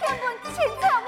天官赐福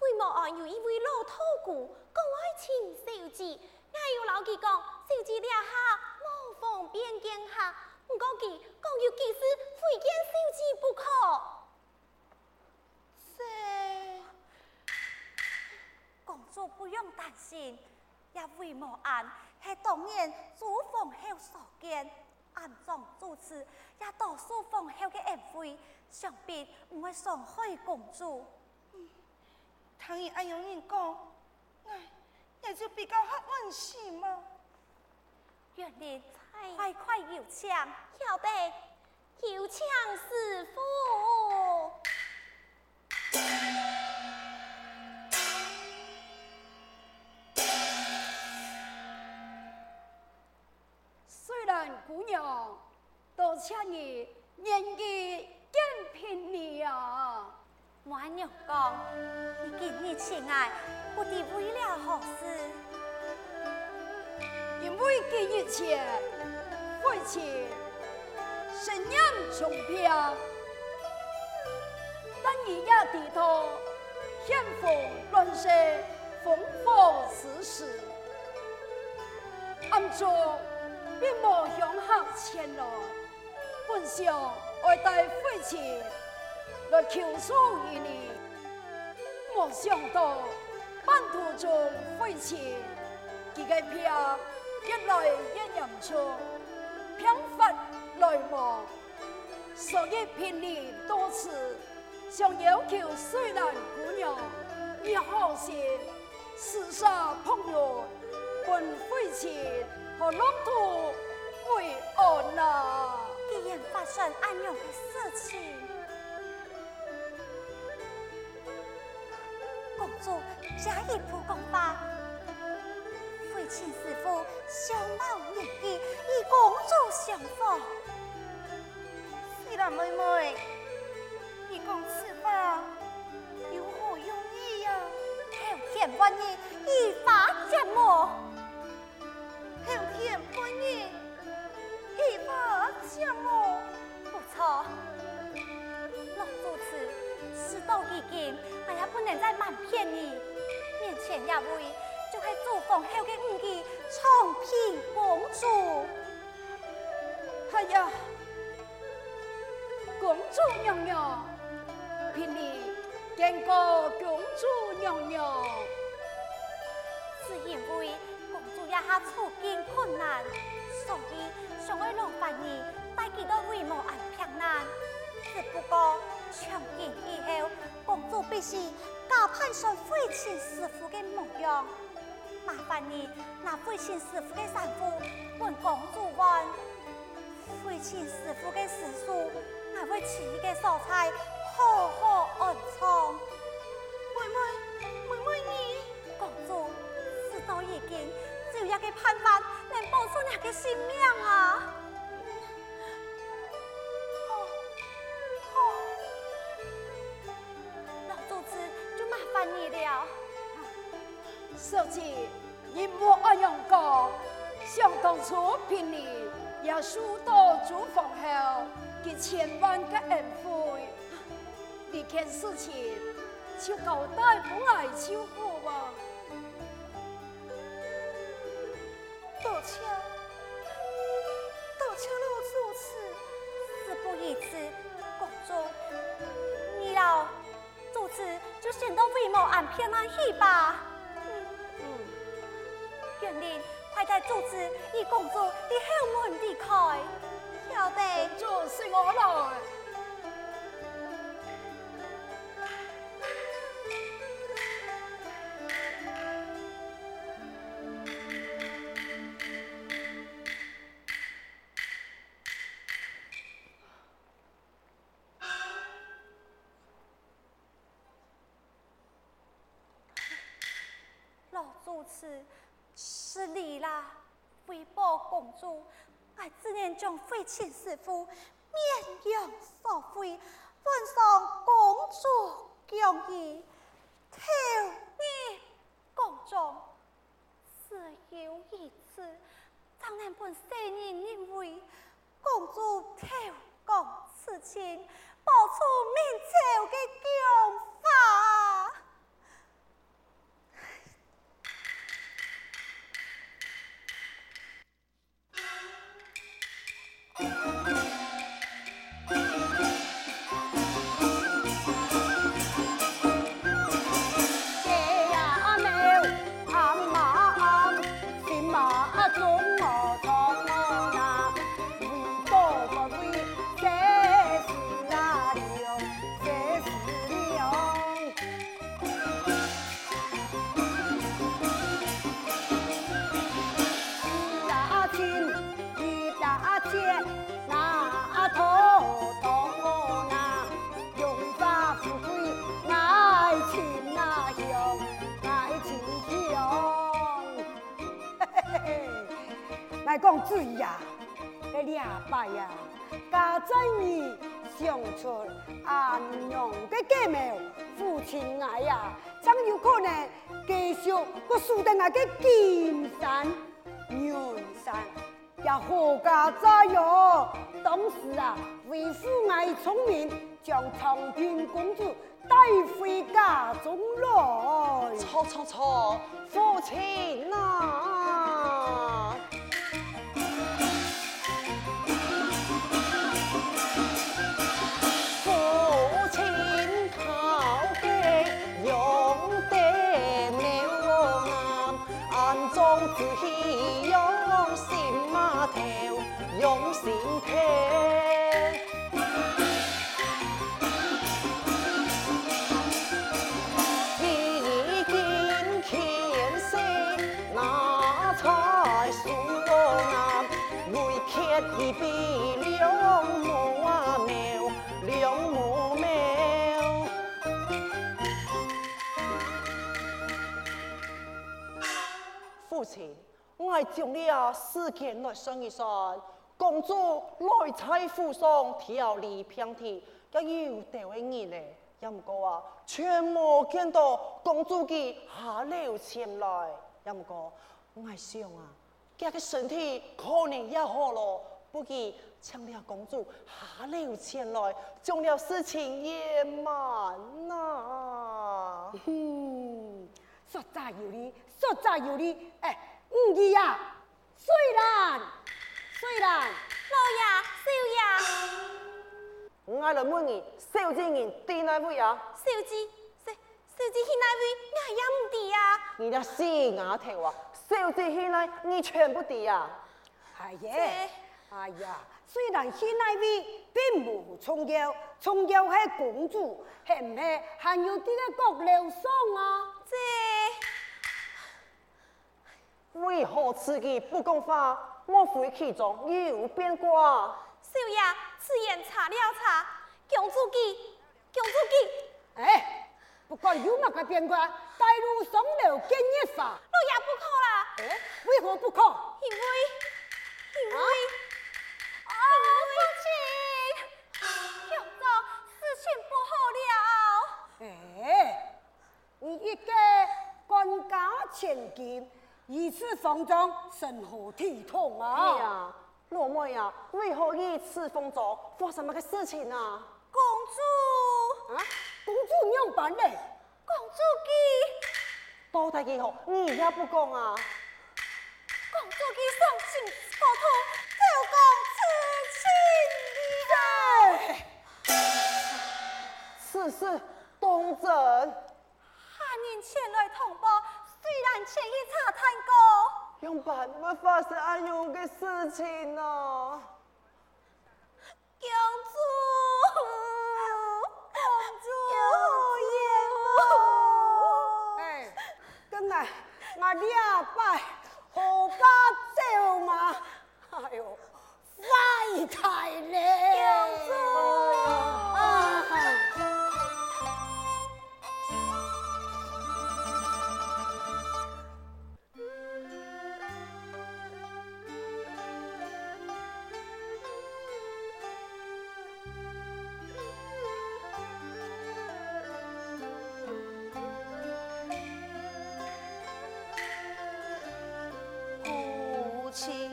为莫啊有一位老太姑讲爱请小姐，我有老记讲，小姐俩下无方便见下，唔讲佢讲有几时会见小姐不可。公主不用担心，也为莫案，系当年主封后所见，暗中主持，也多数封后的恩惠，想必唔会伤害公主。嗯，倘若按有人讲，哎，也就比较合温馨嘛。愿你快快有请，晓得有请师傅。姑娘，多谢你愿意见聘你啊！满娘讲，你今日请来，不知为了何事？因为今日前，父亲身染重病，但伊也低头险逢乱世，风火四时，暗中。并无向后前来，本想爱戴父亲来求助于你。没想到半途中废寝，这个病越来越严重，频繁来往，所以频率多次想要求水兰姑娘，你好些私下朋友，问废寝和骆驼为安哪？既然发生安样的事情。假意不公法，废寝师傅相貌年纪与公主相仿。虽然妹妹，你讲此话有何用意呀？后天半夜依法折磨。后天半夜依法折磨。不错，老主持，事到如今。我也不能再瞒骗你，面前一位就是祖皇后的五姬长平公主。哎呀，公主娘娘，聘你见过公主娘娘。是因为公主一下处境困难，所以想要劳烦你带几个为母安平安。只不过从今以后，公主必须假扮成废寝师傅的模样，麻烦你拿废寝师傅的衫裤问公主问。废寝师傅的师叔，还会吃一个素菜，好好安葬。妹妹，妹妹你，公主事到如今，只有一个办法能保住你的性命啊！小姐，你莫这样讲。想当初聘礼也收到祖皇后几千万的恩惠，你看事情就交代不来就主持。失礼啦，回报公主，我只能将废寝师傅免样扫废，奉上公主供意。求你公主，只有一次，怎能本世人认为公主偷讲此情，报出明朝的疆讲注意呀，这礼拜呀，家在你相处安阳的计谋，父亲爱呀，怎有可能继续个输得那个金山银山？也何家在哟？当时啊，为父爱聪明，将长平公主带回家中来。错错错，父亲啊！了事件来算一算，公主来在府上条理偏题，要有地位人呢，也唔过啊，全无见到公主嘅下了前来，也唔过，我想啊，佢嘅身体可能也好了，不记请了公主下了前来，将了事情圆满啊。嗯，说在有理，说在有理，哎，五姨呀，虽然虽然，老爷少爷，我来问你，小姐人在哪位啊？小姐，小小姐去哪位？我也唔知啊。你的死丫头啊！小姐去哪？你全不知啊！哎呀，哎呀，虽然去那位并无重要，重要系公主，系唔系还有啲个国流霜啊？这为何自己不讲话？莫非其中有变卦？少爷，此言查了查，姜子记，姜子记。哎，不管有乜个变卦，大路上流见一发。老爷不可啦！哎，为何不可？因为，因为，啊，父亲，公主事情不好了。哎，你一个官家千金，如此慌张，成何体统啊？哎呀，老妹呀，为何如此风中？发生么个事情啊？公主，啊，公主样办嘞？公主记，到底几好？你也不讲啊？公主记伤心过度，就讲此情的。此事当真？下年前来通报，虽然前一查探过，样办乜发生咁样的事情啊？公主，公主，好哎，跟来，我两拜何家走嘛？哎呦，快太了！公主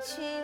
去。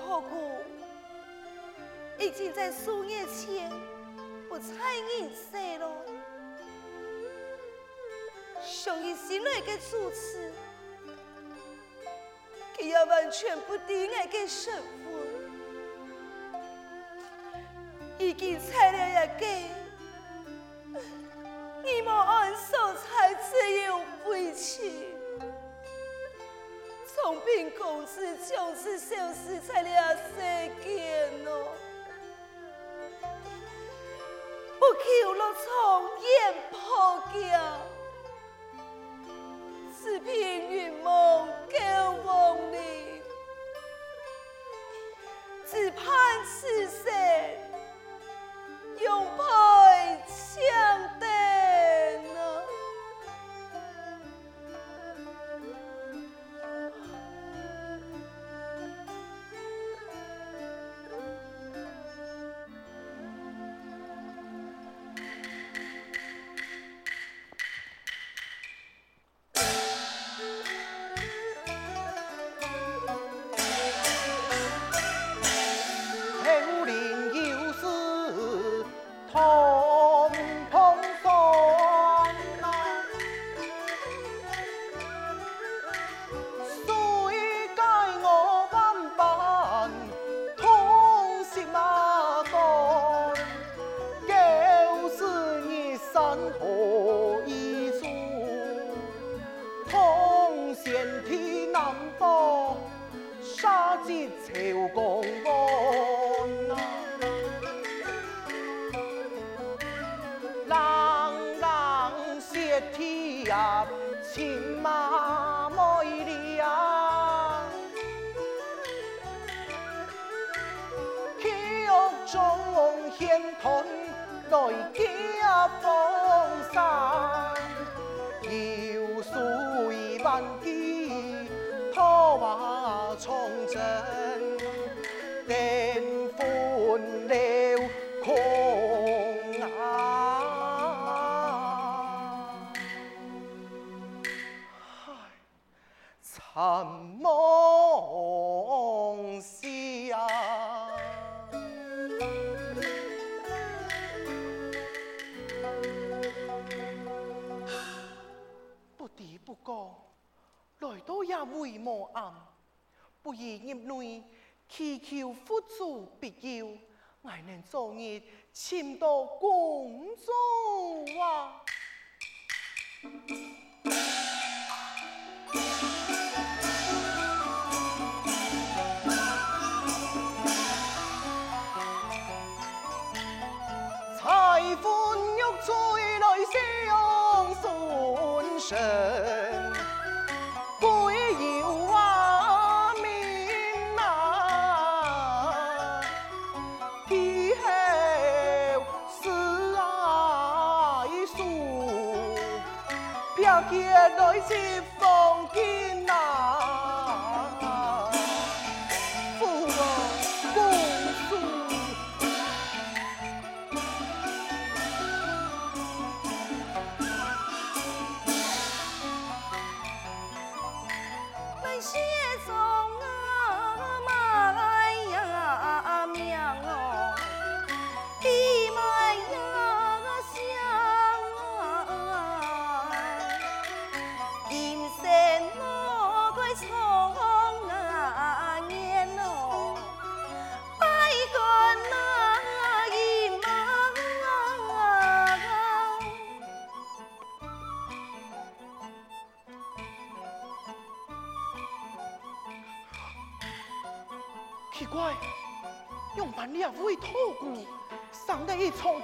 老太姑已经在数月前不睬人世了，想起心内的主持。佢也完全不敌我嘅身份，已经猜了一个，你莫按手猜只有亏欠，公平公子就此消失在了世间哦，不求了从眼破镜。桃花重振，订婚也为莫暗，不以业内祈求福主庇佑，还能早日签到公主啊！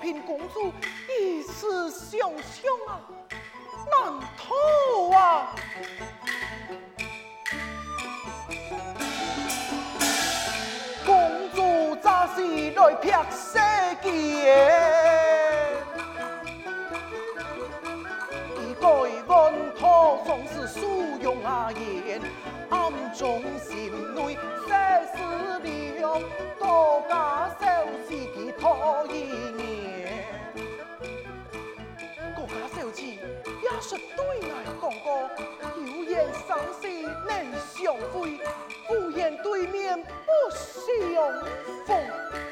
平公主，一世相相啊，难逃啊！公主乍是来劈世间，一改稳妥，总是素容雅言，暗中心能相会，无言对面不相逢。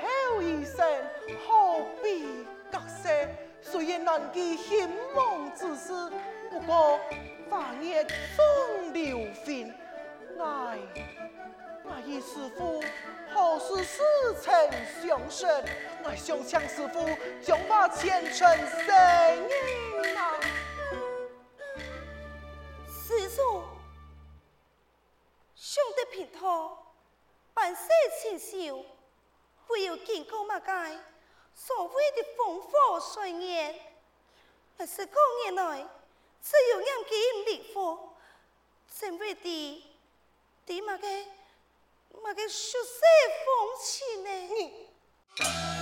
后余生，何必隔世？虽然难记兴亡之事，不过法业总留分。爱。我与师傅何时似曾相识？我想请师傅将我前程承认啊！施主，兄弟平托，办事清秀，我有见过马街所谓的风火岁月，那是多年来，只有两件礼服，成为的，的马街嘛个血色风起呢？